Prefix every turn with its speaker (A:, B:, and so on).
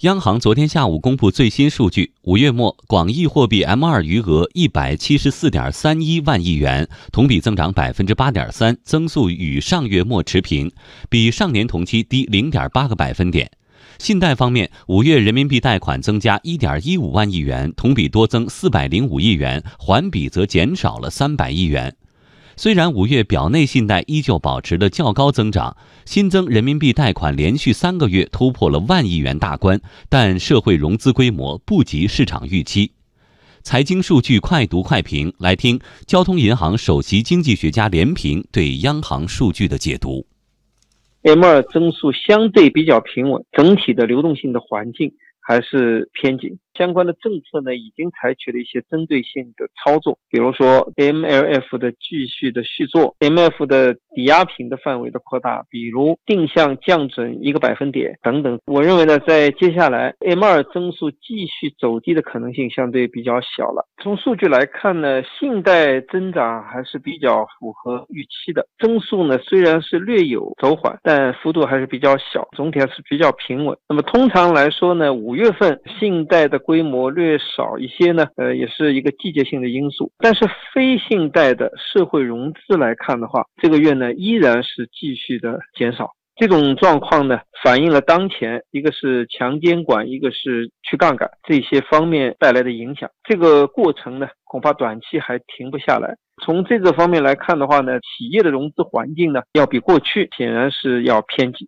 A: 央行昨天下午公布最新数据，五月末广义货币 M2 余额一百七十四点三一万亿元，同比增长百分之八点三，增速与上月末持平，比上年同期低零点八个百分点。信贷方面，五月人民币贷款增加一点一五万亿元，同比多增四百零五亿元，环比则减少了三百亿元。虽然五月表内信贷依旧保持了较高增长，新增人民币贷款连续三个月突破了万亿元大关，但社会融资规模不及市场预期。财经数据快读快评，来听交通银行首席经济学家连平对央行数据的解读。
B: M 二增速相对比较平稳，整体的流动性的环境还是偏紧。相关的政策呢，已经采取了一些针对性的操作，比如说 MLF 的继续的续做，MF 的抵押品的范围的扩大，比如定向降准一个百分点等等。我认为呢，在接下来 M 二增速继续走低的可能性相对比较小了。从数据来看呢，信贷增长还是比较符合预期的，增速呢虽然是略有走缓，但幅度还是比较小，总体还是比较平稳。那么通常来说呢，五月份信贷的规模略少一些呢，呃，也是一个季节性的因素。但是非信贷的社会融资来看的话，这个月呢依然是继续的减少。这种状况呢，反映了当前一个是强监管，一个是去杠杆这些方面带来的影响。这个过程呢，恐怕短期还停不下来。从这个方面来看的话呢，企业的融资环境呢，要比过去显然是要偏紧。